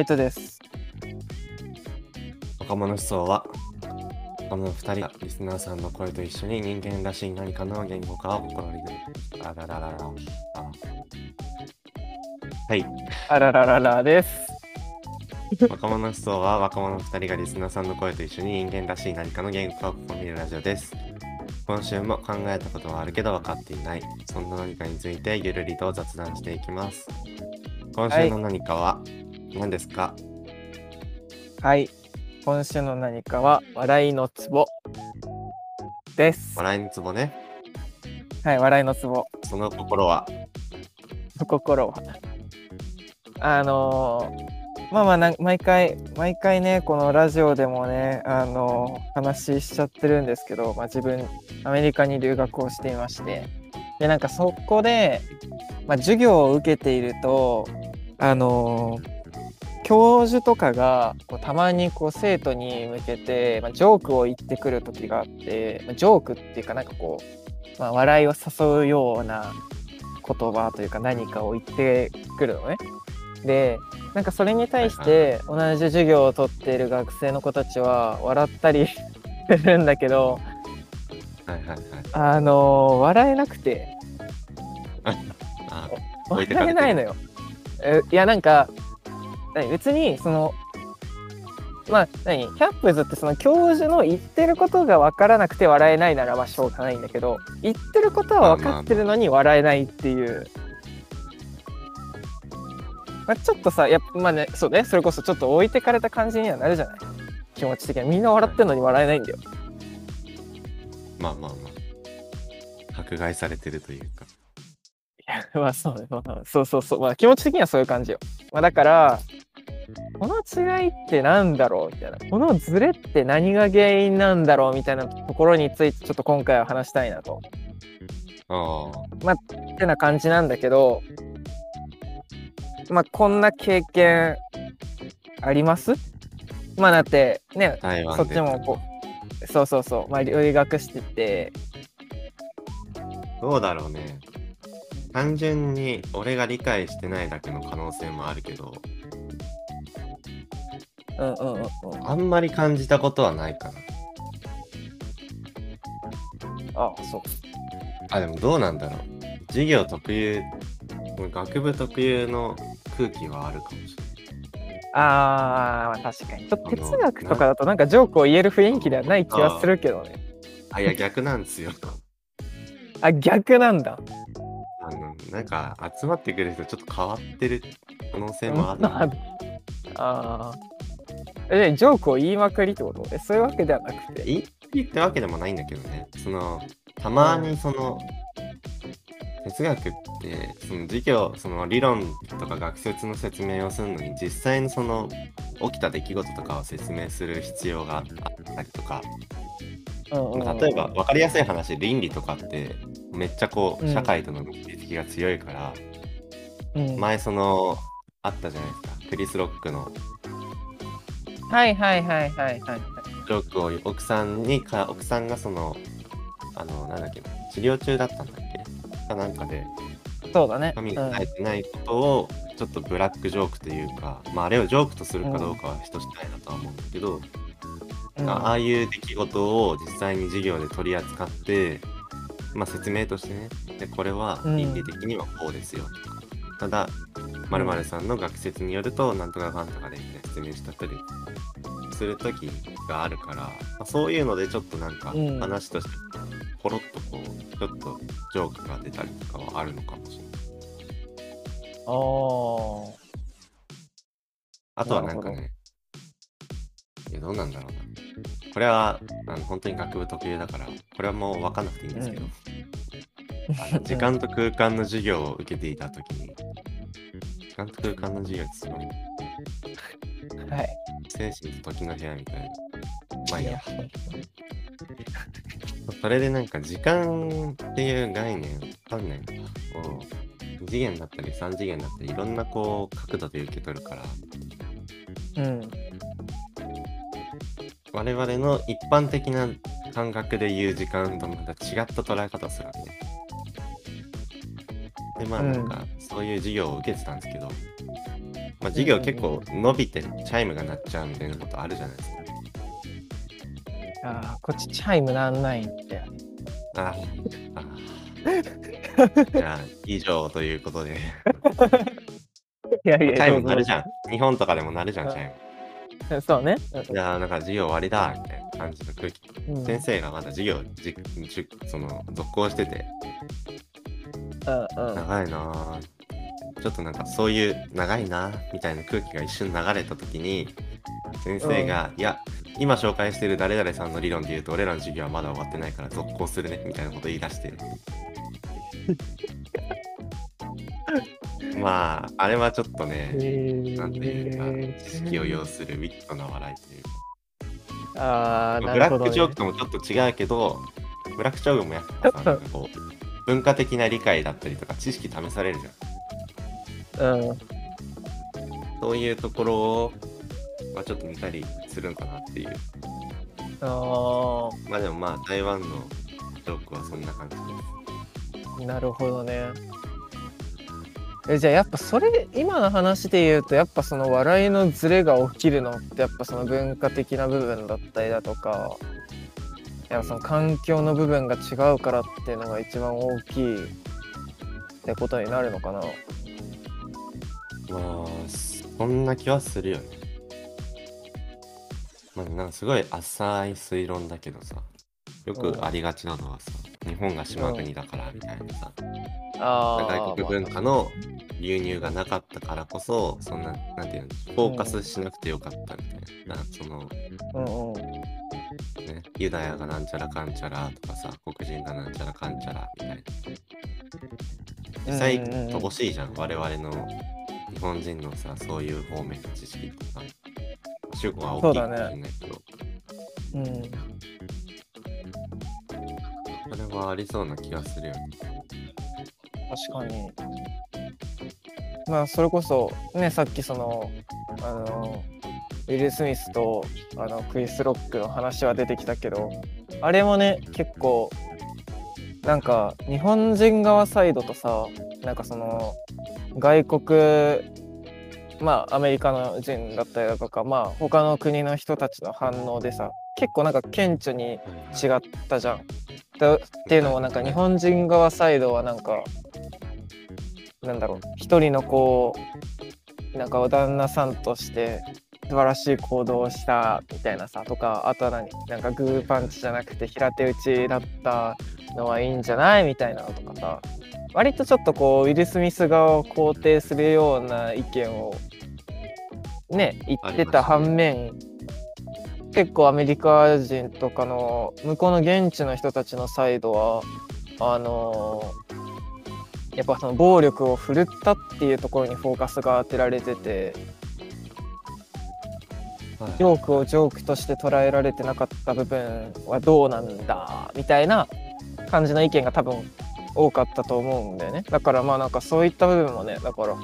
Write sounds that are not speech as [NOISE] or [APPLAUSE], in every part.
カイトです。若者思想は、この二人がリスナーさんの声と一緒に人間らしい何かの言語化を試みる。あらららら。あはい。あららららです。若者思想は若者二人がリスナーさんの声と一緒に人間らしい何かの言語化を試みるラジオです。今週も考えたことはあるけど分かっていない。そんな何かについてゆるりと雑談していきます。今週の何かは何ですか、はい。今週の何かは、笑いのツボです。笑いのツボね。はい、笑いのツボ。その心は？心は。あのーまあまあな毎回毎回ねこのラジオでもねあのー話しちゃってるんですけど、まあ、自分アメリカに留学をしていましてでなんかそこで、まあ、授業を受けているとあのー教授とかがこうたまにこう生徒に向けて、まあ、ジョークを言ってくる時があって、まあ、ジョークっていうかなんかこう、まあ、笑いを誘うような言葉というか何かを言ってくるのね。でなんかそれに対して同じ授業を取っている学生の子たちは笑ったりするんだけどはいはいはい。あのー笑えなくて [LAUGHS] 笑えないのよ。えいやなんか何別にそのまあ何キャップズってその教授の言ってることが分からなくて笑えないならまあしょうがないんだけど言ってることは分かってるのに笑えないっていう。まあ、ちょっとさやっぱまあねそうねそれこそちょっと置いてかれた感じにはなるじゃない？気持ち的にみんな笑ってるのに笑えないんだよ。まあまあまあ。迫害されてるというか。いやまあそうね、まあ、そうそうそう、まあ、気持ち的にはそういう感じよ。まあ、だからこの違いってなんだろう？みたいな。このズレって何が原因なんだろう？みたいなところについてちょっと今回は話したいなと。あってな感じなんだけどまあこんな経験あります？まあだってね。そっちもこうそうそうそう。まあ留学してて。どうだろうね。単純に俺が理解してないだけの可能性もあるけど、うんうんうんうんあんまり感じたことはないかな。あそうあ、でもどうなんだろう。授業特有、学部特有の空気はあるかもしれない。あー、まあ確かに。ちょっと哲学とかだとなんかジョークを言える雰囲気ではない気はするけどね。あ、いや逆なんですよ。[LAUGHS] あ、逆なんだ。あの、なんか集まってくる人ちょっと変わってる可能性もある。あ [LAUGHS] あー。え、ジョークを言いまくりってこと？えそういうわけではなくて？いいいいってわけでもないんだけどね。その、たまにその、哲学って、その授業、その理論とか学説の説明をするのに、実際にその、起きた出来事とかを説明する必要があったりとか、例えば分かりやすい話、倫理とかって、めっちゃこう、うん社会との結びつきが強いから、うん前その、あったじゃないですか。クリス・ロックのはいはいはいはいはい。ジョークを奥さんにか、奥さんがその、あの、なんだっけ、治療中だったんだっけ？かなんかで、そうだね。髪が生えてないことを、ちょっとブラックジョークというか、まあ、あれをジョークとするかどうかは人次第だとは思うんだけど、うん。ああいう出来事を実際に授業で取り扱って、まあ、説明としてね、でこれはうん。倫理的にはこうですよとか、ただ、〇〇さんの学説によると、なんとかかんとかで、ね、説明したりする時があるから、まあ、そういうのでちょっとなんかうん。話として、ポロッとこう、ちょっとジョークが出たりとかはあるのかもしれない。あー。あとはなんかなるね、いや、どうなんだろうな。これは、あの本当に学部特有だから、これはもう分かんなくていいんですけど、あの時間と空間の授業を受けていたときに、時間と空間の授業ってすごい、はい。精神と時の部屋みたいな。まあいいいやや。それでなんか時間っていう概念わかんないのか。こう2次元だったり3次元だったりいろんなこう角度で受け取るから、うん。我々の一般的な感覚で言う時間とまた違った捉え方をするわけね。でまあうんなんか、そういう授業を受けてたんですけど、まあ、授業結構伸びてチャイムが鳴っちゃうみたいなことあるじゃないですか。ああ、こっちチャイムなんないんだよね。ああ。[LAUGHS] じゃあ、以上ということで。いやいや、チャイム鳴るじゃゃん。日本とかでも鳴るじゃん、チャイム。ん。そうね。じゃあ、なんか授業終わりだ、みたいな感じの空気。うん先生がまだ授業じじその続行してて、うんうん。長いなぁ。ちょっとなんかそういう長いなぁみたいな空気が一瞬流れた時に、先生が、いや、今紹介してる誰々さんの理論で言うと、俺らの授業はまだ終わってないから続行するね、みたいなこと言い出して。[LAUGHS] まあ、あれはちょっとね、なんていうか、知識を要するウィットな笑いというか。ああ、まあブラッ。クジョークともちょっと違うけど、ブラックジョークもやっぱさ、こう、文化的な理解だったりとか、知識試されるじゃん。うん。そういうところを、まあ、ちょっと見たりするんかなっていう。あまあでもまあ、台湾のジョークはそんな感じです。あ、なるほどね。えじゃあやっぱそれ今の話で言うとやっぱその笑いのズレが起きるのってやっぱその文化的な部分だったりだとかやっぱその環境の部分が違うからっていうのが一番大きいってことになるのかなまあ、そんな気はするよね。まあ、なんかすごい浅い推論だけどさ、よくありがちなのはさ、日本が島国だからみたいなさ、ああ外国文化の流入がなかったからこそ、そんな、なんていうの、フォーカスしなくてよかったみたいな。なんかその、うんうんね、ユダヤがなんちゃらかんちゃらとかさ、黒人がなんちゃらかんちゃらみたいな。実際、うんうん。うん乏しいじゃん、我々の日本人のさ、そういう方面の知識とか。主語は大きいかもしれないけど、うん。それはありそうな気がするよね。確かに。まあそれこそねさっきそのあのウィル・スミスとあのクリス・ロックの話は出てきたけどあれもね結構なんか日本人側サイドとさなんかその外国まあアメリカの人だったりだとかまあ他の国の人たちの反応でさ結構なんか顕著に違ったじゃん。っていうのもなんか日本人側サイドはなんかなんだろう一人のこうなんか旦那さんとして素晴らしい行動をしたみたいなさとかあとは何なんかグーパンチじゃなくて平手打ちだったのはいいんじゃないみたいなのとかさ割とちょっとこうウィル・スミス側を肯定するような意見をね言ってた反面、結構アメリカ人とかの向こうの現地の人たちのサイドはあのやっぱその暴力を振るったっていうところにフォーカスが当てられててジョークをジョークとして捉えられてなかった部分はどうなんだみたいな感じの意見が多分多かったと思うんだよね。だからまあなんかそういった部分もねだから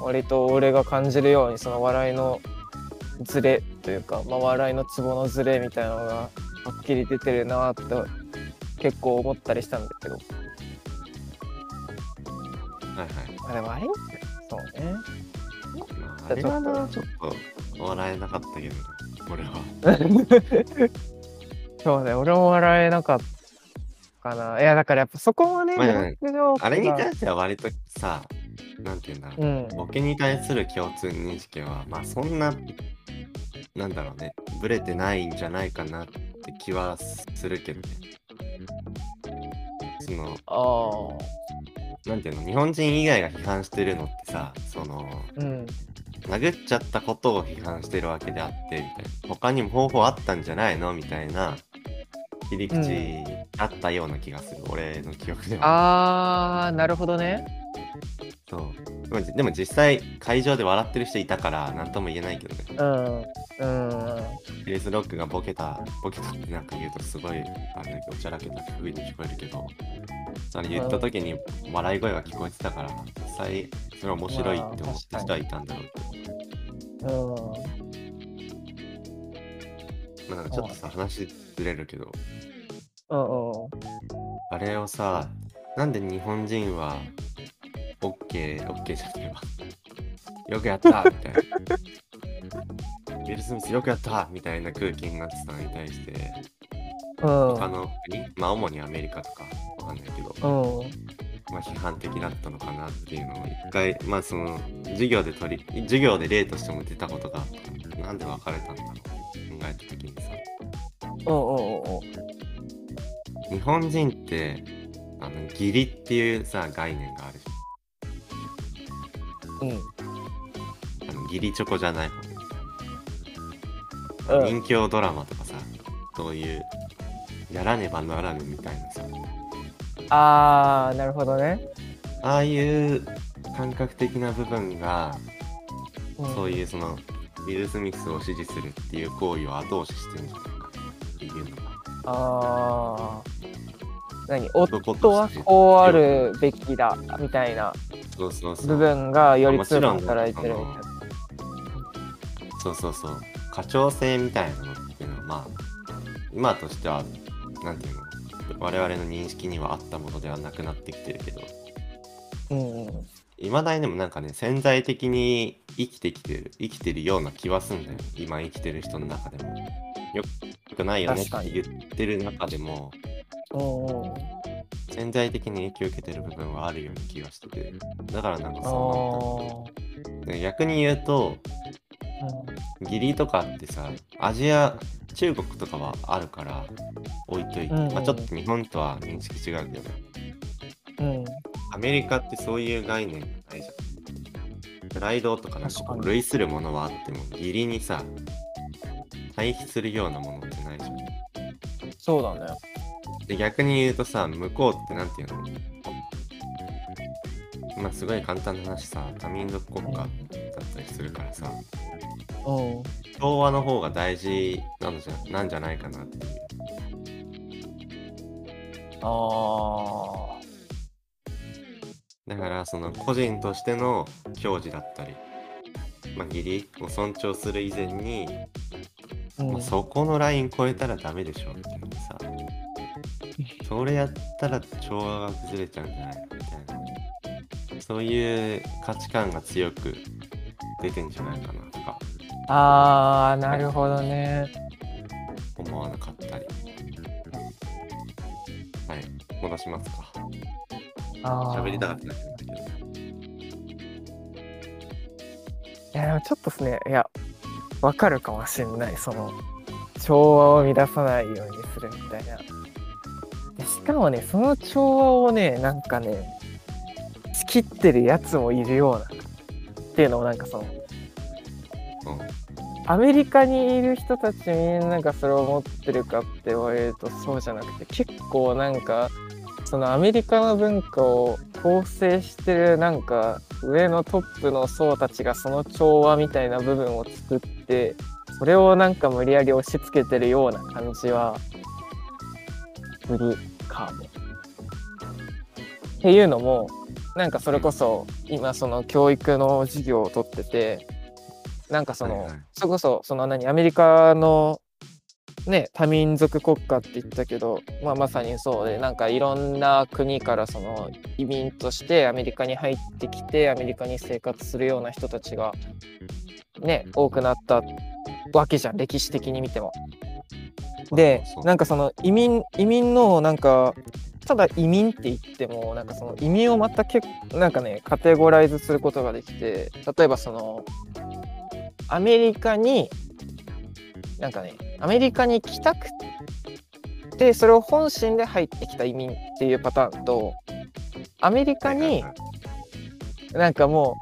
割と俺が感じるようにその笑いのズレというか、まあ、笑いのツボのズレみたいなのがはっきり出てるなって結構思ったりしたんだけど。はいはい。あでもあれ？そうね。まあ、あれはな、ちょっと笑えなかったけど、俺は。[LAUGHS] そうね俺も笑えなかったかな。いやだからやっぱそこもね、まああれに対しては割とさ、なんていうんだろう。うん。ボケに対する共通認識は、まあそんな、なんだろうね、ブレてないんじゃないかなって気はするけどね。その、あなんていうの、日本人以外が批判してるのってさ、その、あうん殴っちゃったことを批判してるわけであって、みたいな。他にも方法あったんじゃないの？みたいな切り口あったような気がする、俺の記憶では。あーなるほどねそう。でもでも実際、会場で笑ってる人いたから、なんとも言えないけどね。うん。うん。クリス・ロックがボケた、ボケたってなんか言うとすごい、あの、おちゃらけた風に聞こえるけど、それ言った時に笑い声が聞こえてたから、実際、それ面白いって思った人はいたんだろうけど、うん。まあなんかちょっとさ、話ずれるけど、うんうん。あれをさ、なんで日本人はオッケー、オッケーじゃねえわ。よくやったみたいな。ウィル・スミスよくやったみたいな空気になってたのに対して、うん。他の国、まあ主にアメリカとかわかんないけど、うん。まあ批判的だったのかなっていうのを一回、まあその、授業で取り、授業で例としても出たことがあったなんで別れたんだろう考えた時にさ、うんうんうん日本人って、あの、義理っていうさ、概念があるじうん。ゃん。あの、義理チョコじゃない。うん。人形ドラマとかさ、そういう、やらねばならぬみたいなさ、あー、なるほどね。ああいう感覚的な部分が、うん、そういうその、ウィル・スミスを支持するっていう行為を後押ししてるんじゃないかっていうのが、あー。何？夫はこうあるべきだみたいなそうそうそう。部分がより強く働いてるみたいな。そうそうそう。家長性みたいなのっていうのは、まあ、今としては、なんていうの、我々の認識にはあったものではなくなってきてるけど、うんうん。いまだにでもなんかね、潜在的に生きてきてる、生きてるような気はすんだよ。今生きてる人の中でも。よくないよねって言ってる中でも。潜在的に影響を受けてる部分はあるような気がしてて、だからなんかあそうー。な逆に言うと、義理とかってさアジア中国とかはあるから置いといて、うんうん。まあ、ちょっと日本とは認識違うけどうん。うん。アメリカってそういう概念がないじゃん。プライドとかなんか類するものはあっても義理にさ対比するようなものってないじゃん。そうだね。で逆に言うとさ向こうってなんていうの？まあすごい簡単な話さ多民族国家だったりするからさ。う。ん。調和の方が大事なのじゃなんじゃないかなっていう。あだからその個人としての矜持だったり、まあ、義理を尊重する以前に、まあ、そこのライン超えたらダメでしょっていう。のさそれやったら調和が崩れちゃうんじゃないのみたいな。そういう価値観が強く出てんじゃないかなとか。あー、なるほどね。思わなかったり。はい。戻しますか。喋りたかったけど。いや、でもちょっとですね、いや、わかるかもしれない。その、調和を乱さないようにするみたいな。かもね、その調和をね、なんかね、仕切ってるやつもいるような。っていうのもなんかその、うんアメリカにいる人たちみんながそれを持ってるかって言われるとそうじゃなくて結構なんかそのアメリカの文化を構成してるなんか上のトップの層たちがその調和みたいな部分を作ってそれをなんか無理やり押し付けてるような感じはするかも。っていうのもなんかそれこそ今その教育の授業を取っててなんかその、はいはいそれこそその何アメリカのね多民族国家って言ったけど、まあ、まさにそうでなんかいろんな国からその移民としてアメリカに入ってきてアメリカに生活するような人たちがね多くなったわけじゃん歴史的に見ても。でなんかその移民移民のなんかただ移民って言ってもなんかその移民をまたけなんかねカテゴライズすることができて例えばそのアメリカになんかねアメリカに来たくてそれを本心で入ってきた移民っていうパターンとアメリカになんかも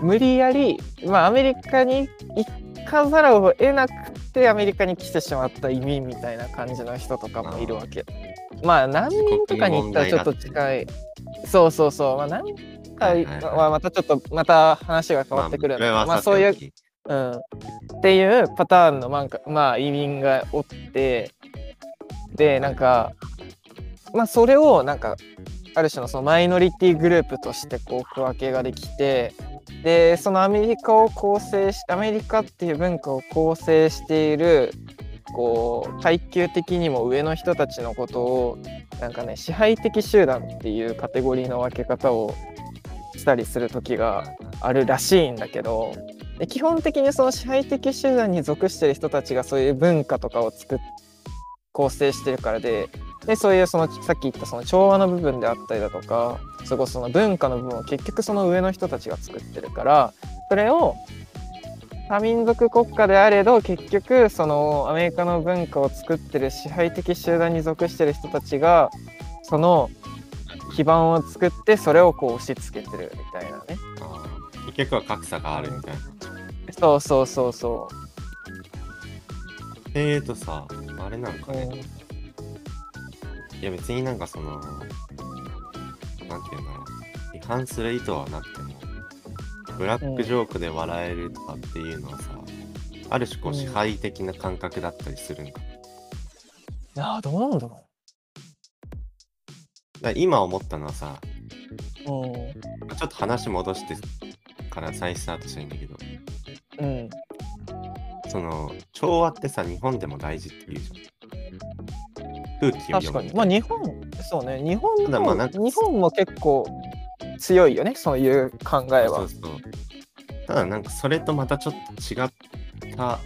う無理やりまあアメリカに行かざるを得なくてアメリカに来てしまった移民みたいな感じの人とかもいるわけ。まあ難民とかに行ったらちょっと近い。そうそうそう。まあ難民はまたちょっとまた話が変わってくるんだけど、まあ、まあそういううん、っていうパターンのなんか、まあ、移民がおって。でなんかまあそれをなんかある種のそのマイノリティグループとしてこう区分けができてでそのアメリカを構成しアメリカっていう文化を構成しているこう階級的にも上の人たちのことをなんかね支配的集団っていうカテゴリーの分け方をしたりする時があるらしいんだけどで基本的にその支配的集団に属してる人たちがそういう文化とかを作っ構成してるからででそういうそのさっき言ったその調和の部分であったりだとかそこその文化の部分を結局その上の人たちが作ってるからそれを多民族国家であれど結局そのアメリカの文化を作ってる支配的集団に属してる人たちがその基盤を作ってそれをこう押し付けてるみたいなね。結局は格差があるみたいな。そうそうそうそえーとさ、あれなんう、かね、いや別になんかその、なんていうんだろう、違反する意図はなくても、ブラックジョークで笑えるとかっていうのはさ、ある種こううん。支配的な感覚だったりするんか。いやーどうなんだろだから今思ったのはさ、うちょっと話戻してから再スタートしたいんだけど、うん。うんその、調和ってさ、日本でも大事って言うじゃん。空気を確かに。まあ日本そうね日本もただまあなんか日本も結構強いよねそういう考えはそうそう。ただなんかそれとまたちょっと違った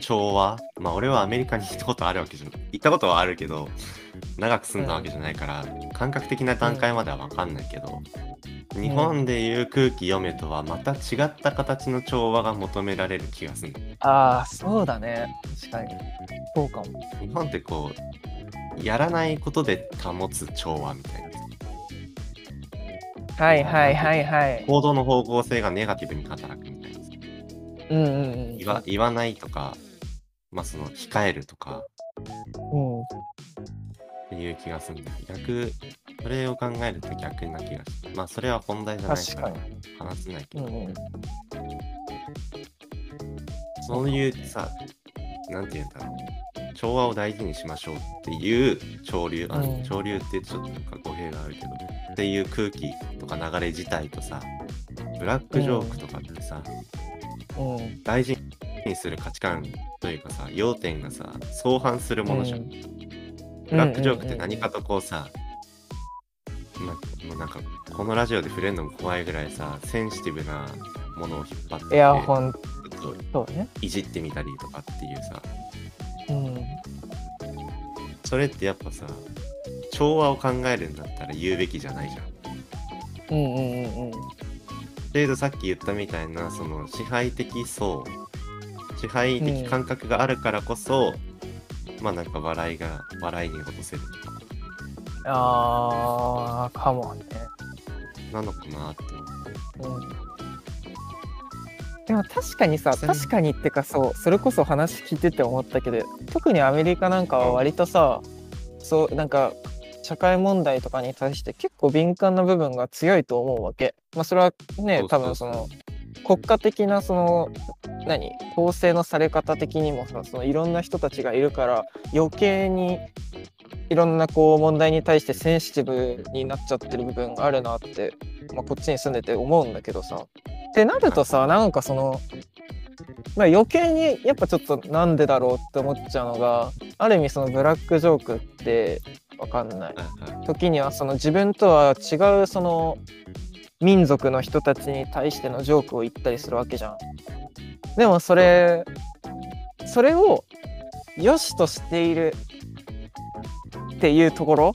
調和まあ俺はアメリカに行ったことあるわけじゃない。行ったことはあるけど、長く住んだわけじゃないから、感覚的な段階まではわかんないけど、日本でいう空気読めとはまた違った形の調和が求められる気がする。ああそうだね。確かに。そうかも。日本ってこう、やらないことで保つ調和みたいな。はいはいはいはい。行動の方向性がネガティブに働くみたいな。うんうんうん。言わ言わないとか、まあその控えるとか。うんいう気がするんだ。よ逆、それを考えると逆な気がして。まあそれは本題じゃないから話せないけど、うんうん。そういうさ、なんて言うんだろう。調和を大事にしましょうっていう潮流、あうん。潮流ってちょっとなんか語弊があるけど、っていう空気とか流れ自体とさ、ブラックジョークとかってさ、うん。大事にする価値観というかさ、要点がさ、相反するものじゃん。うんブラックジョークって何かとこうさ、ま、もうなんかこのラジオで触れるのも怖いぐらいさ、センシティブなものを引っ張っていやほんちょっといじってみたりとかっていうさ、うん。それってやっぱさ、調和を考えるんだったら言うべきじゃないじゃん。うんうんうんうん。だけどさっき言ったみたいな、その支配的層、支配的感覚があるからこそ、まあなんか笑いが、笑いに落とせるとか、あーかもね。なのかなって思う。うん。でも確かにさそれ確かにってかそうそれこそ話聞いてて思ったけど特にアメリカなんかは割とさそうなんか社会問題とかに対して結構敏感な部分が強いと思うわけ。まあそれはねそうそう。多分その国家的なその何？構成のされ方的にもさそのいろんな人たちがいるから余計にいろんなこう問題に対してセンシティブになっちゃってる部分があるなって、まあ、こっちに住んでて思うんだけどさ。ってなるとさなんかその、まあ、余計にやっぱちょっとなんでだろうって思っちゃうのがある意味そのブラックジョークってわかんない。時にはその自分とは違うその民族の人たちに対してのジョークを言ったりするわけじゃん。でもそれそれを良しとしているっていうところ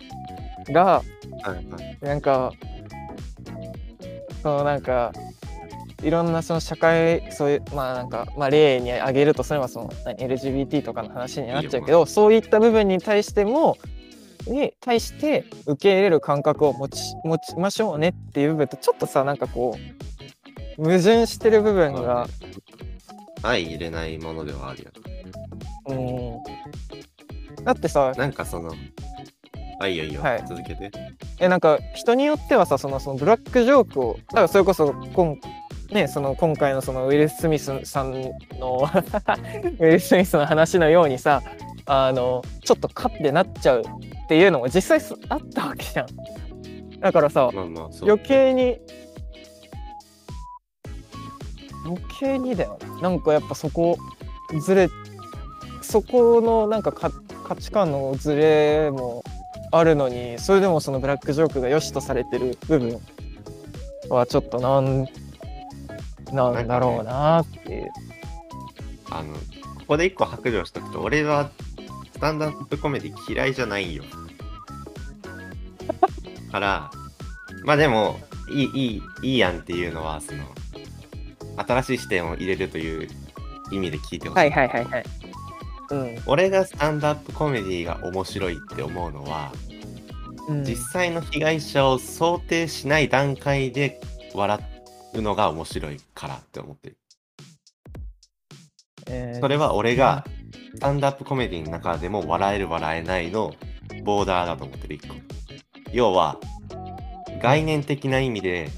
がなんかそのなんかいろんなその社会そういうまあなんか、まあ、例に挙げるとそれはその何 LGBT とかの話になっちゃうけどそういった部分に対してもに対して受け入れる感覚を持ち持ちましょうねっていう部分とちょっとさなんかこう矛盾してる部分が、相入れないものではあるよね。うん、だってさなんかその、あ、いいよいいよ、はい続けて。えなんか人によってはさそのそのブラックジョークをだからそれこそ今,、ね、その今回のそのウィル・スミスさんの [LAUGHS] ウィル・スミスの話のようにさあのちょっとカッてなっちゃうっていうのも実際すあったわけじゃん。だからさまあまあ。余計に余計にだよねなんかやっぱそこずれそこのなんかか価値観のずれもあるのにそれでもそのブラックジョークが良しとされてる部分はちょっとなんなんだろうなっていう。あの、ここで一個白状しとくと、俺はスタンダップコメディ嫌いじゃないよ。から、まあでも、いい、いい、いいやんっていうのは、その、新しい視点を入れるという意味で聞いてほしい。はいはいはいはい。うん。俺がスタンダップコメディが面白いって思うのは、うん、実際の被害者を想定しない段階で笑うのが面白いからって思ってる。えーそれは俺がスタンダップコメディの中でも笑える笑えないのボーダーだと思ってる一個。要は概念的な意味で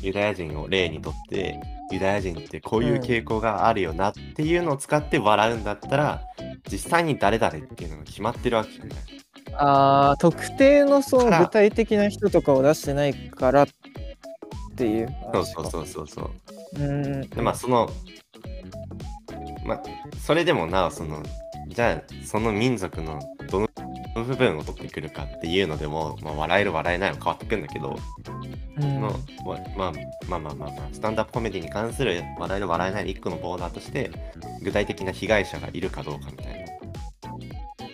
ユダヤ人を例にとってユダヤ人ってこういう傾向があるよなっていうのを使って笑うんだったら実際に誰々っていうのが決まってるわけじゃない。あー特定のその具体的な人とかを出してないからっていうそうそうそうそうそう。う。うん。でまあそのまあそれでもなおそのじゃあその民族のどの部分を取ってくるかっていうのでも、まあ、笑える笑えないは変わってくるんだけど、うんのままあまあまあまあまあスタンダップコメディに関する笑える笑えない一個のボーダーとして具体的な被害者がいるかどうかみたいな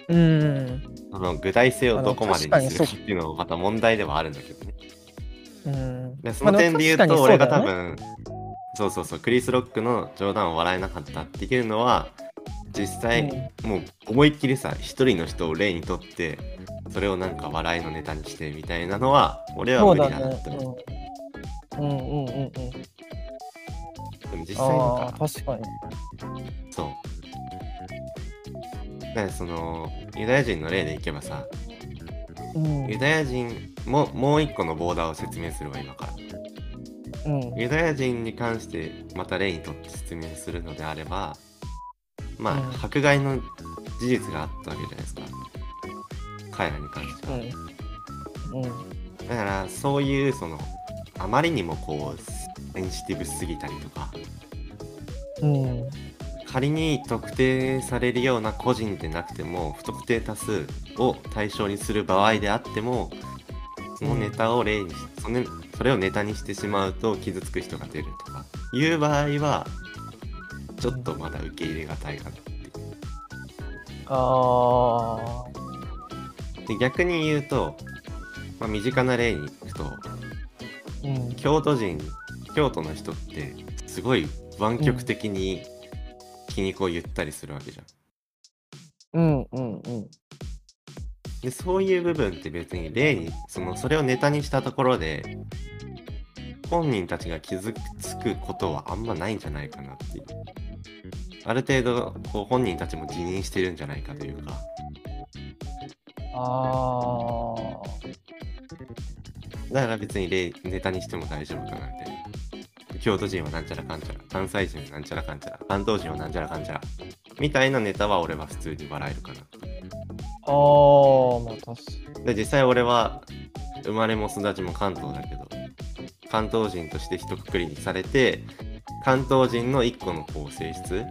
うん。その具体性をどこまでににするかっていうのもまた問題ではあるんだけどねうん。でその点で言うまあと俺が多確かに分そうそうそうクリス・ロックの冗談を笑えなかったっていうのは実際、もう思いっきりさ一人の人を例にとってそれをなんか笑いのネタにしてみたいなのは俺は無理だなって思う。うんうんうんうんうん。でも実際なんか確かに。そう。だからそのユダヤ人の例でいけばさうんユダヤ人ももう一個のボーダーを説明するわ今から。うん。ユダヤ人に関してまた例にとって説明するのであればまあ、うん。迫害の事実があったわけじゃないですか。彼らに関しては、うん。だからそういうそのあまりにもこうセンシティブすぎたりとかうん。仮に特定されるような個人でなくても不特定多数を対象にする場合であってもそのネタを例にし、そのそれをネタにしてしまうと傷つく人が出るとかいう場合はちょっとまだ受け入れがたいかなっていう。あで逆に言うと、まあ、身近な例に行くとあうん。京都人京都の人ってすごい湾曲的に気にこう言ったりするわけじゃん。うんうんうんでそういう部分って別に例にそのそれをネタにしたところで本人たちが気づくことはあんまないんじゃないかなっていう。ある程度こう本人たちも自認してるんじゃないかというか。あだから別に例ネタにしても大丈夫かなみたいな京都人はなんちゃらかんちゃら関西人はなんちゃらかんちゃら関東人はなんちゃらかんちゃら。みたいなネタは俺は普通に笑えるかなああまあ確かで実際俺は生まれも育ちも関東だけど関東人として一括りにされて関東人の一個のこう性質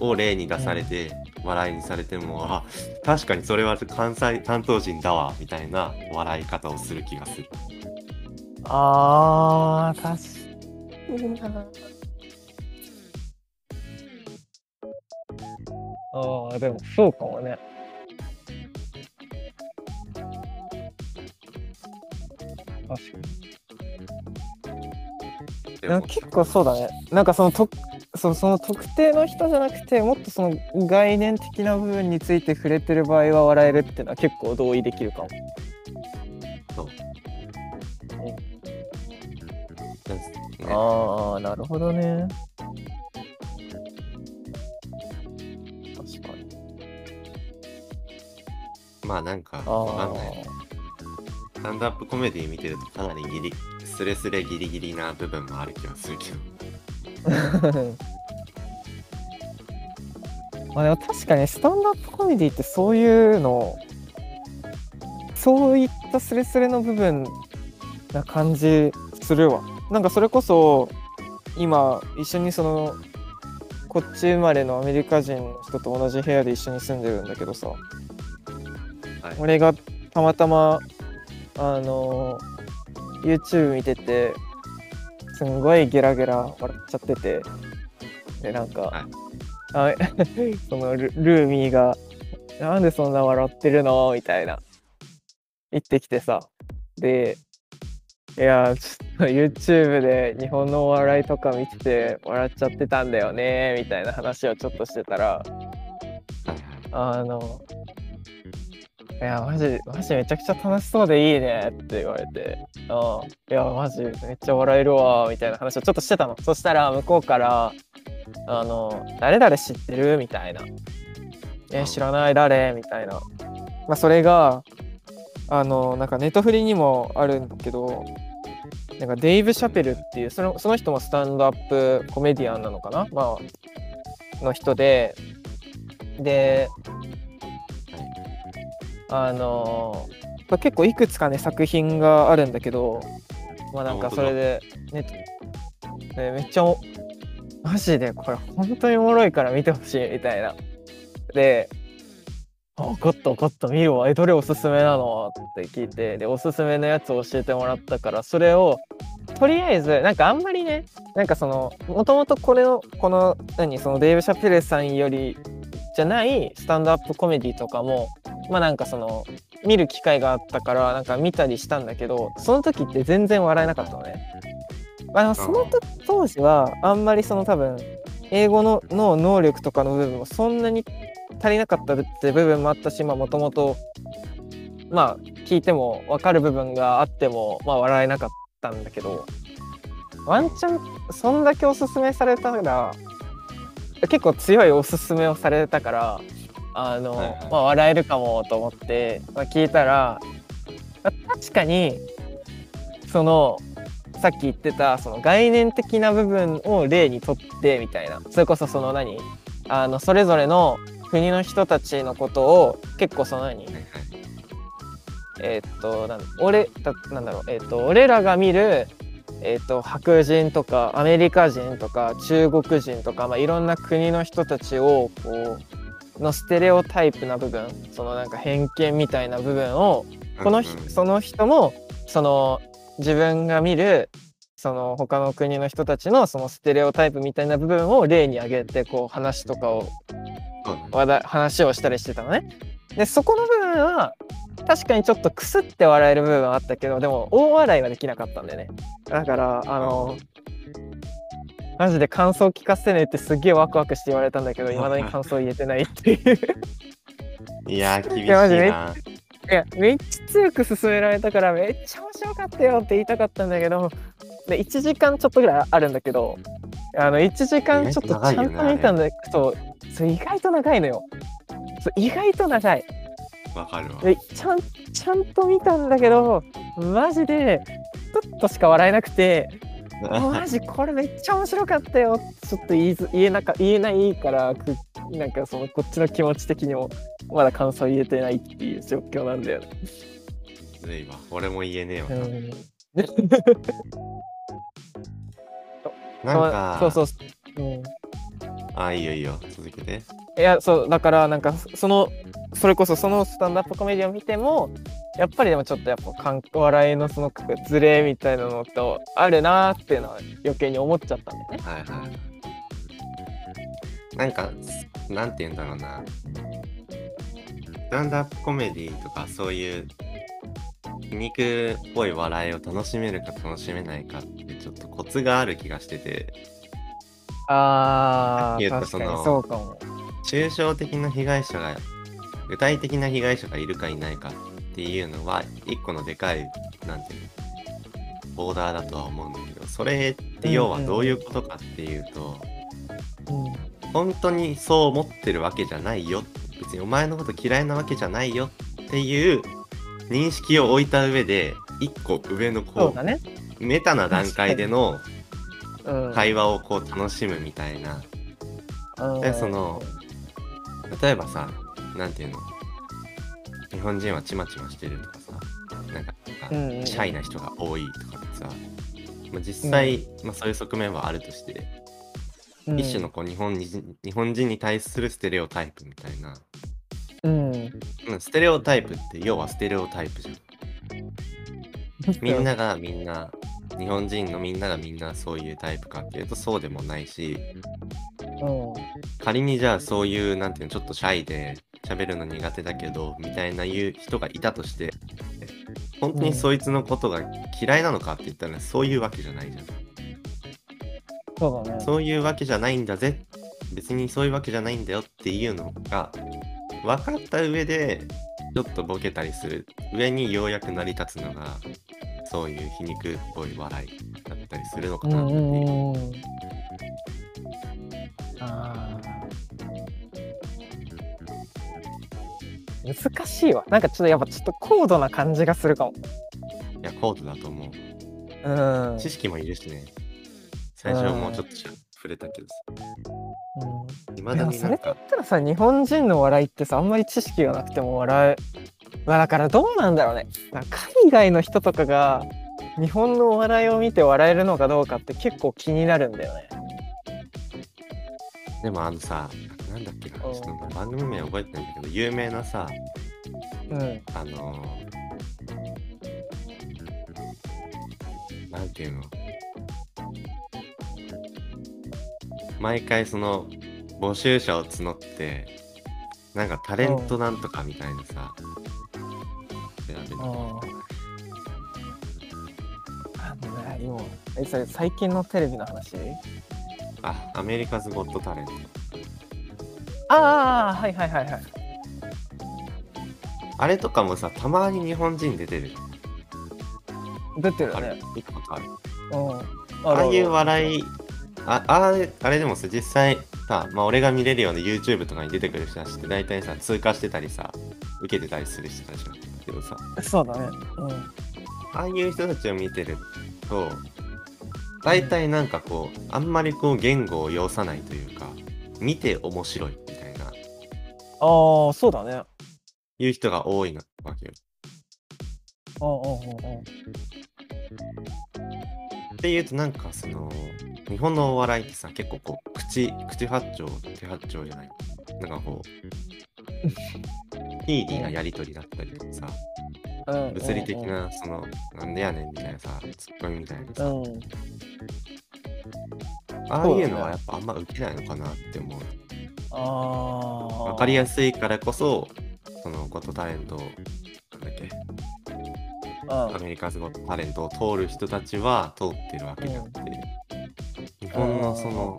を例に出されて、笑いにされてもあ確かにそれは関西関東人だわみたいな笑い方をする気がする。あー確かに。なああでもそうかもね確かに。なんか結構そうだね。なんかそのとそその特定の人じゃなくてもっとその概念的な部分について触れてる場合は笑えるっていうのは結構同意できるかも。そう。ね。ああなるほどね。確かに。まあなんかあわかんないスタンドアップコメディ見てるとかなりギリスレスレギリギリな部分もある気はするけど。[LAUGHS] まあでも確かにスタンドアップコメディってそういうのそういったスレスレの部分な感じするわ。なんかそれこそ今一緒にそのこっち生まれのアメリカ人の人と同じ部屋で一緒に住んでるんだけどさ、俺がたまたまあの YouTube 見ててすんごいゲラゲラ笑っちゃっててでなんか、はいあ [LAUGHS] そのルルーミーが「なんでそんな笑ってるの?」みたいな言ってきてさでいやちょっと YouTube で日本のお笑いとか見てて笑っちゃってたんだよねみたいな話をちょっとしてたらあのいやマジマジめちゃくちゃ楽しそうでいいねって言われて。あいやマジめっちゃ笑えるわみたいな話をちょっとしてたの。そしたら向こうから「あの誰々知ってる?」みたいな「え知らない誰?」みたいな、まあ、それがあのなんかネットフリにもあるんだけどなんかデイブ・シャペルっていうそのその人もスタンドアップコメディアンなのかな、まあの人でであのまあ結構いくつかね作品があるんだけどまあなんかそれでねねめっちゃおマジでこれ本当におもろいから見てほしいみたいな。で「あ分かった分かった見るわ。えどれおすすめなの?」って聞いてでおすすめのやつを教えてもらったからそれをとりあえずなんかあんまりねなんかそのもともとこれのこの何そのデーブ・シャペルさんよりじゃないスタンドアップコメディとかもまあなんかその見る機会があったからなんか見たりしたんだけどその時って全然笑えなかったのね。まあ、でもそのと当時はあんまりその多分英語のの能力とかの部分もそんなに足りなかったって部分もあったしもともとまあ聞いても分かる部分があってもまあ笑えなかったんだけどワンチャンそんだけおすすめされたら結構強いおすすめをされたからあの、はいはい。まあ、笑えるかもと思って、まあ、聞いたら、まあ確かにそのさっき言ってたその概念的な部分を例にとってみたいな。それこそその何あのそれぞれの国の人たちのことを結構その何えーっとなん俺だなんだろうえーっと俺らが見るえーっと白人とかアメリカ人とか中国人とか、まあ、いろんな国の人たちをこうのステレオタイプな部分そのなんか偏見みたいな部分をこのひうんうんその人もその自分が見るその他の国の人たちのそのステレオタイプみたいな部分を例に挙げてこう話とかを話題話をしたりしてたのね。でそこの部分は確かにちょっとクスって笑える部分はあったけどでも大笑いはできなかったんだよね。だからあのマジで感想聞かせてねってすっげえワクワクして言われたんだけど [LAUGHS] いまだに感想言えてないっていう。いやー [LAUGHS] 厳しいな。いやめっちゃ強く勧められたからめっちゃ面白かったよって言いたかったんだけどで1時間ちょっとぐらいあるんだけどあの1時間ちょっとちゃんと見たんだけどそうそう意外と長いのよそう意外と長いわかるわ。でちゃんちゃんと見たんだけどマジでちょっとしか笑えなくてマジこれめっちゃ面白かったよちょっと言いず言えなか言えないからくなんかそのこっちの気持ち的にもまだ感想言えてないっていう状況なんだよね。ずいわ。俺も言えねえわ。うんなんか、[LAUGHS] そうそうそう、うん、あ、いいよいいよ。続けて。いやそうだからなんかそのそれこそそのスタンダップコメディを見てもやっぱりでもちょっとやっぱ笑いのそのズレみたいなのとあるなーっていうのは余計に思っちゃったんだよね。はいはい。なんか、なんて言うんだろうな。スタンダップコメディとかそういう皮肉っぽい笑いを楽しめるか楽しめないかってちょっとコツがある気がしてて、あ言うー確かにそうかも。抽象的な被害者が、具体的な被害者がいるかいないかっていうのは、一個のでかい、なんていうの、ボーダーだとは思うんだけど、それって要はどういうことかっていうと、うん。本当にそう思ってるわけじゃないよ。別にお前のこと嫌いなわけじゃないよ。っていう認識を置いた上で一個上のそこうだね。うメタな段階でのうん、会話をこう楽しむみたいな。うん。でその例えばさなんていうの日本人はチマチマしてるとかさなんかうんうん。シャイな人が多いとかってさ、まあ、実際、まあ、そういう側面はあるとして、うん。一種のこう日本人日本人に対するステレオタイプみたいな。うん。うんステレオタイプって要はステレオタイプじゃん。[LAUGHS] みんながみんな、日本人のみんながみんなそういうタイプかっていうとそうでもないし、うん。仮にじゃあそういう、なんていうの、ちょっとシャイで喋るの苦手だけど、みたいな言う人がいたとして、本当にそいつのことが嫌いなのかって言ったら、そういうわけじゃないじゃん。そうだね。そういうわけじゃないんだぜ。別にそういうわけじゃないんだよっていうのが分かった上でちょっとボケたりする上にようやく成り立つのがそういう皮肉っぽい笑いだったりするのかうんなっていう。うんうん。あ難しいわ。なんかちょっとやっぱちょっと高度な感じがするかも。いや、コードだと思う。うん。知識もいるしね。最初もうちょっとし触れたけどさ。いまでもそれだったらさ日本人の笑いってさあんまり知識がなくても笑えまあだからどうなんだろうね海外の人とかが日本のお笑いを見て笑えるのかどうかって結構気になるんだよねでもあのさ、なんだっけな、ちょっと番組名覚えてないんだけど、有名なさ、うん。あのー、なんていうの？毎回その募集者を募ってなんかタレントなんとかみたいなさ調べる。あのね今えそれ最近のテレビの話？あアメリカズ・ゴット・タレントああはいはいはいはい。あれとかもさたまに日本人出てる。出てるあれね。見たことある。うん。ああいうわ笑いああれあれでもさ実際さ、まあ、俺が見れるような YouTube とかに出てくる人たちって大体さ通過してたりさ受けてたりする人たちなんだけどさ。そうだね。うん。ああいう人たちを見てると大体なんかこうあんまりこう言語を要さないというか見て面白いみたいな。ああそうだね。いう人が多いなわけよ。うんうんうんうんっていうとなんかその日本のお笑いってさ結構こう口口八丁手八丁じゃない。なんかこうスピーディーなやり取りだったりとかさうん物理的なそのなんでやねんみたいなさツッコミみたいなさ。うん。ああいうのはやっぱあんま受けないのかなって思う。ああわかりやすいからこそそのゴットタレントなんだっけ？アメリカズゴットタレントを通る人たちは通ってるわけであって、日本のその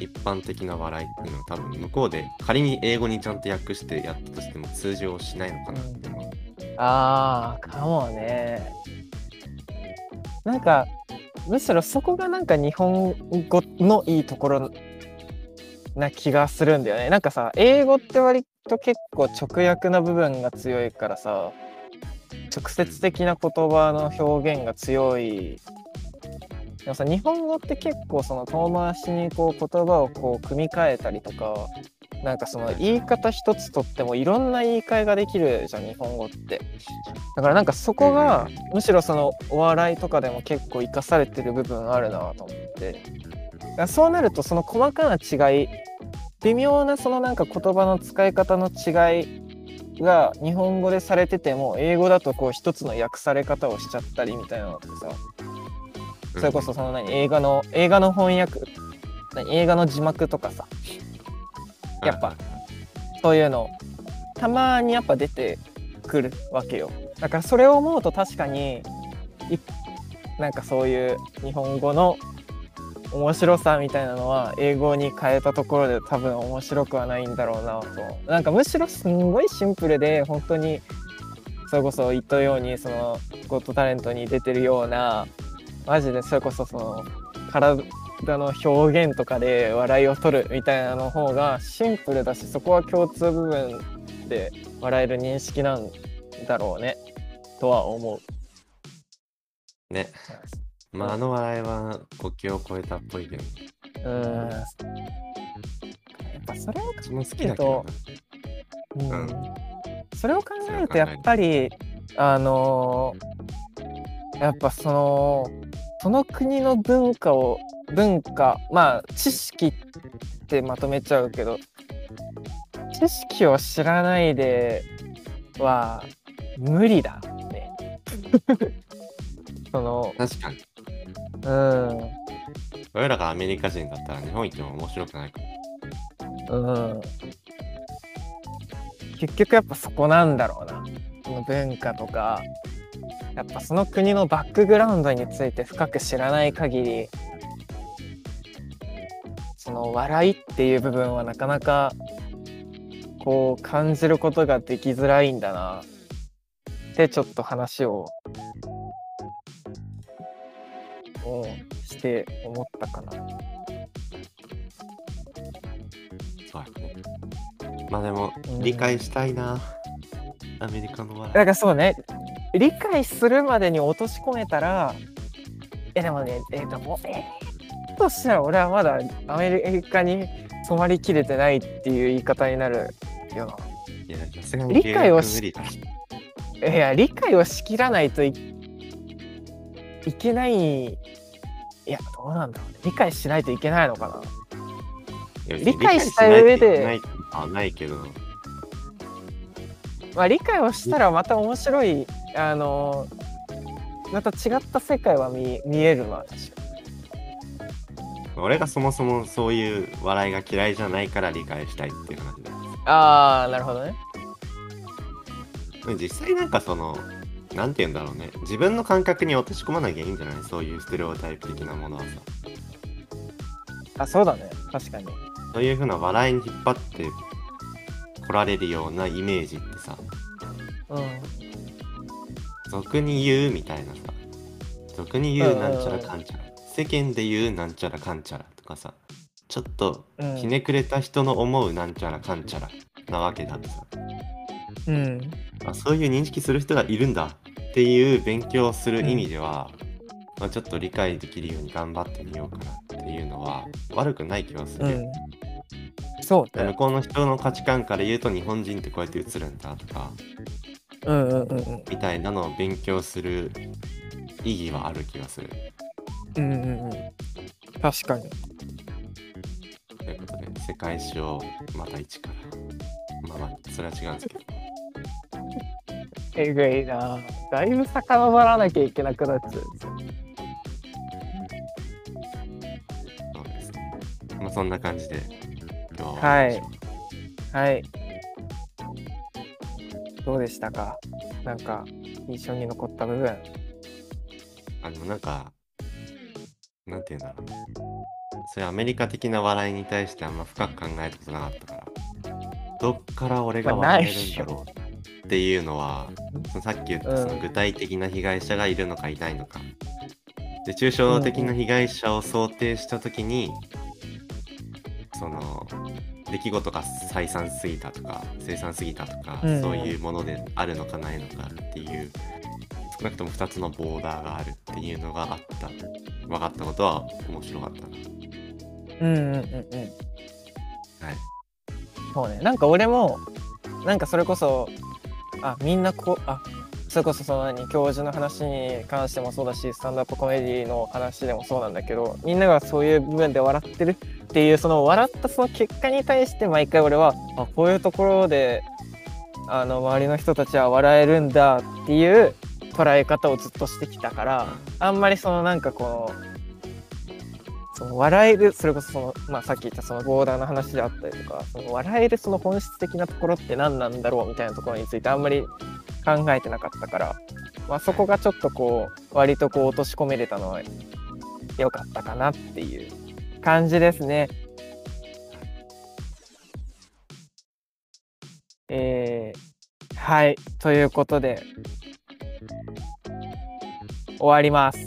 一般的な笑いっていうのは多分向こうで仮に英語にちゃんと訳してやったとしても通常しないのかな。って。ああかもね。なんかむしろそこがなんか日本語のいいところな気がするんだよね。なんかさ英語って割と結構直訳な部分が強いからさ直接的な言葉の表現が強い。でもさ日本語って結構その遠回しにこう言葉をこう組み替えたりとかなんかその言い方一つとってもいろんな言い換えができるじゃん日本語って。だからなんかそこがむしろそのお笑いとかでも結構生かされてる部分あるなと思って。そうなるとその細かな違い微妙なそのなんか言葉の使い方の違いが日本語でされてても英語だとこう一つの訳され方をしちゃったりみたいなのってさ。それこそその何映画の映画の翻訳何映画の字幕とかさやっぱそういうのたまにやっぱ出てくるわけよ。だからそれを思うと確かにいなんかそういう日本語の面白さみたいなのは英語に変えたところで多分面白くはないんだろうなと。なんかむしろすんごいシンプルで本当にそれこそ言ったようにそのゴッドタレントに出てるようなマジでそれこそその体の表現とかで笑いを取るみたいなの方がシンプルだしそこは共通部分で笑える認識なんだろうねとは思う。ね。まああの笑いは国境を越えたっぽいけど、うん。やっぱそれを私も好きだけどな。うんうんそれを考えるとやっぱりあのーやっぱそのその国の文化を文化まあ知識ってまとめちゃうけど知識を知らないでは無理だね。[LAUGHS] その、確かに。うん、俺らがアメリカ人だったら日本行っても面白くないかも。うん。結局やっぱそこなんだろうな。その文化とか、やっぱその国のバックグラウンドについて深く知らない限り、その笑いっていう部分はなかなかこう感じることができづらいんだなってちょっと話を、うん、して思ったかな。そうやね。まあでもうん、理解したいな。アメリカの笑だからそうね理解するまでに落とし込めたらえでもねえでもえー、としたら俺はまだアメリカに染まりきれてないっていう言い方になるよ。い。いや、さすがに理解をしいや理解をしきらないといいけない。いやどうなんだろうね。理解しないといけないのかな。理解した上で。ないあないけど、まあ理解をしたらまた面白いあのまた違った世界は見見えるわ確かに俺がそもそもそういう笑いが嫌いじゃないから理解したいっていう話だよああなるほどね。実際なんかその、なんて言うんだろうね。自分の感覚に落とし込まなきゃいいんじゃない？そういうステレオタイプ的なものはさ。あそうだね。確かに。そういう風な笑いに引っ張って来られるようなイメージってさ、うん。俗に言うみたいなさ、俗に言うなんちゃらかんちゃら、世間で言うなんちゃらかんちゃらとかさ、ちょっとうん。ひねくれた人の思うなんちゃらかんちゃらなわけだってさ、うん。あそういう認識する人がいるんだっていう勉強をする意味では、まあ、ちょっと理解できるように頑張ってみようかなっていうのは悪くない気がするよ、うん。そうね。向こうの人の価値観から言うと日本人ってこうやって映るんだとかうんうんうんうん。みたいなのを勉強する意義はある気がするうんうんうん確かに。ということで世界史をまた一から。まあまあそれは違うんですけど。えぐいな。だいぶ遡らなきゃいけなくなっちゃうそうですね。まあそんな感じで今日はい。はい。どうでしたか？なんか印象に残った部分。あでもなんか、なんて言うんだろうね。そういうアメリカ的な笑いに対してあんま深く考えたことなかったから、どっから俺が笑えるんだろうっていうのは、そのさっき言ったそのうん。具体的な被害者がいるのかいないのか。で、抽象的な被害者を想定したときに、その、出来事が再三すぎたとか、生産すぎたとか、うん。そういうものであるのかないのかっていう、少なくとも2つのボーダーがあるっていうのがあった。分かったことは面白かったな。うんうんうんうんはい。そうねなんか俺もなんかそれこそあみんなこうあそれこそその何教授の話に関してもそうだしスタンドアップコメディの話でもそうなんだけどみんながそういう部分で笑ってるっていうその笑ったその結果に対して毎回俺はあこういうところであの周りの人たちは笑えるんだっていう捉え方をずっとしてきたからあんまりそのなんかこのその笑えるそれこそその、まあ、さっき言ったそのボーダーの話であったりとかその笑えるその本質的なところって何なんだろうみたいなところについてあんまり考えてなかったから、まあ、そこがちょっとこう割とこう落とし込めれたのは良かったかなっていう感じですね。えー、はいということで終わります。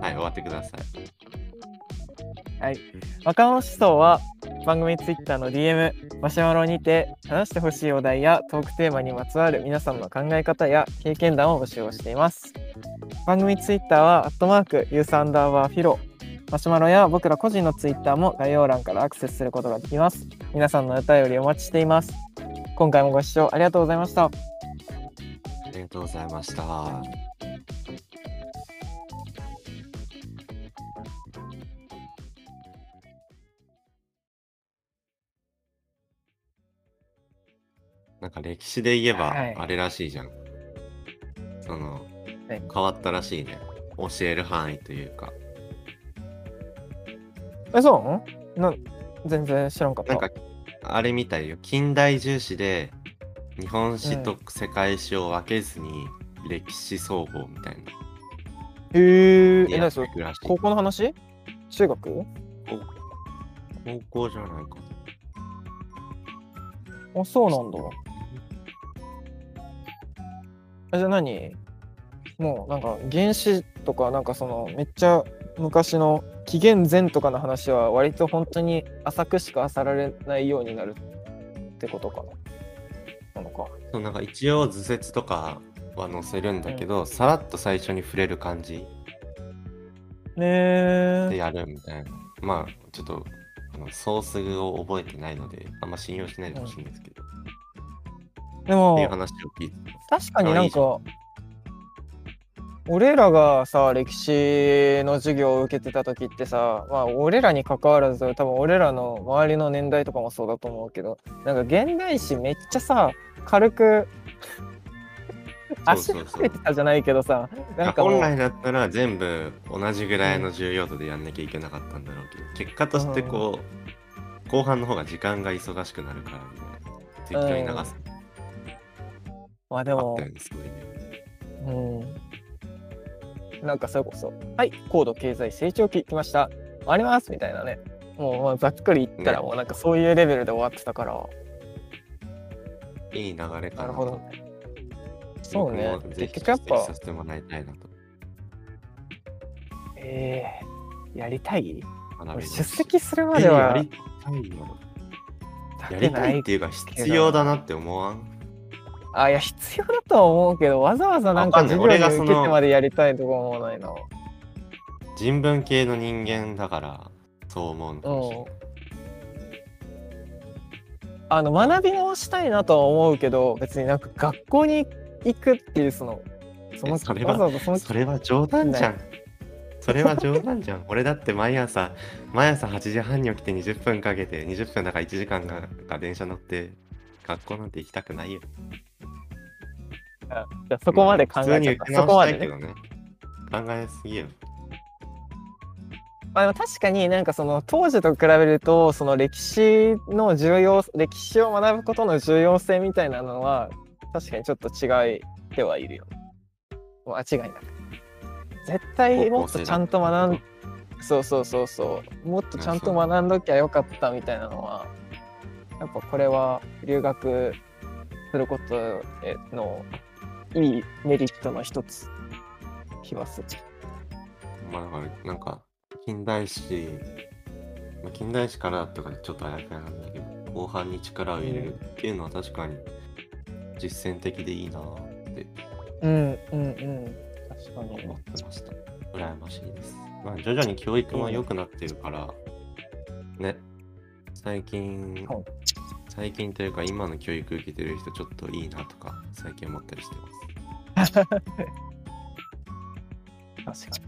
はい、終わってください。はい。若者思想は番組ツイッターの DM、マシュマロにて話してほしいお題やトークテーマにまつわる皆さんの考え方や経験談を募集をしています。番組ツイッターは、アットマーク、ユースアンダーバーフィロ。マシュマロや僕ら個人のツイッターも概要欄からアクセスすることができます。皆さんのお便りお待ちしています。今回もご視聴ありがとうございました。ありがとうございました。なんか歴史で言えばはいあれらしいじゃん。そのはい変わったらしいね教える範囲というかえ、そう？な全然知らんかった。なんかあれみたいよ近代重視で日本史と世界史を分けずに歴史総合みたいな。へえ、え、や何それ？高校の話？中学？高校じゃないか。あ、そうなんだ。えじゃあ何？もうなんか原始とかなんかそのめっちゃ昔の紀元前とかの話は割と本当に浅くしか漁られないようになるってことかな。なのか。そうなんか一応図説とかは載せるんだけど、さらっと最初に触れる感じねえ。でやるみたいな。まあちょっとあのソースを覚えてないのであんま信用しないでほしいんですけど、でもっていう話を聞いて確かになんか俺らがさ歴史の授業を受けてた時ってさまあ俺らに関わらず多分俺らの周りの年代とかもそうだと思うけどなんか現代史めっちゃさ軽く足そうそうそう。かけてたじゃないけどさなんか本来だったら全部同じぐらいの重要度でやんなきゃいけなかったんだろうけど、結果としてこう、後半の方が時間が忙しくなるからみたいな適当に流す、まあでもね。うん。なんかそれこそ「はい高度経済成長期来ました。あります」みたいなね。もうまあざっくり言ったらね。もうなんかそういうレベルで終わってたから、いい流れかななるほど。そうね。結局やっぱさせてもらいたいなと。ええやりたい？出す。席するまえではやりたいよ。やりたいっていうか必要だなって思わん？あいや必要だとは思うけどわざわざなんか授業に受けてまでやりたいとか思わないな人文系の人間だからそう思うのかもしれないあの学び直したいなとは思うけど別になんか学校に行くっていうそのそのえそれはそれは冗談じゃん。それは冗談じゃん。俺だって毎朝、毎朝8時半に起きて20分かけて、20分だから1時間がが電車乗って、学校なんて行きたくないよ。じゃあそこまで考普通にえちゃった受け直そこまでねしたいけどね。考えすぎよ。まあ、でも確かになんかその当時と比べるとその歴史の重要歴史を学ぶことの重要性みたいなのは確かにちょっと違いではいるよ。間違いなく。絶対もっとちゃんと学んそうそうそうそうもっとちゃんと学んどきゃよかったみたいなのはやっぱこれは留学することへのいいメリットの一つ気はする。まあだから、なんか、近代史、まあ、近代史からとかちょっとあやふやなんだけど、後半に力を入れるっていうのは確かに実践的でいいなってうんうんうん確かに思ってました。羨ましいです。まあ、徐々に教育も良くなってるから、ね、最近はい、最近というか今の教育受けてる人ちょっといいなとか最近思ったりしてます。[LAUGHS] 確かに。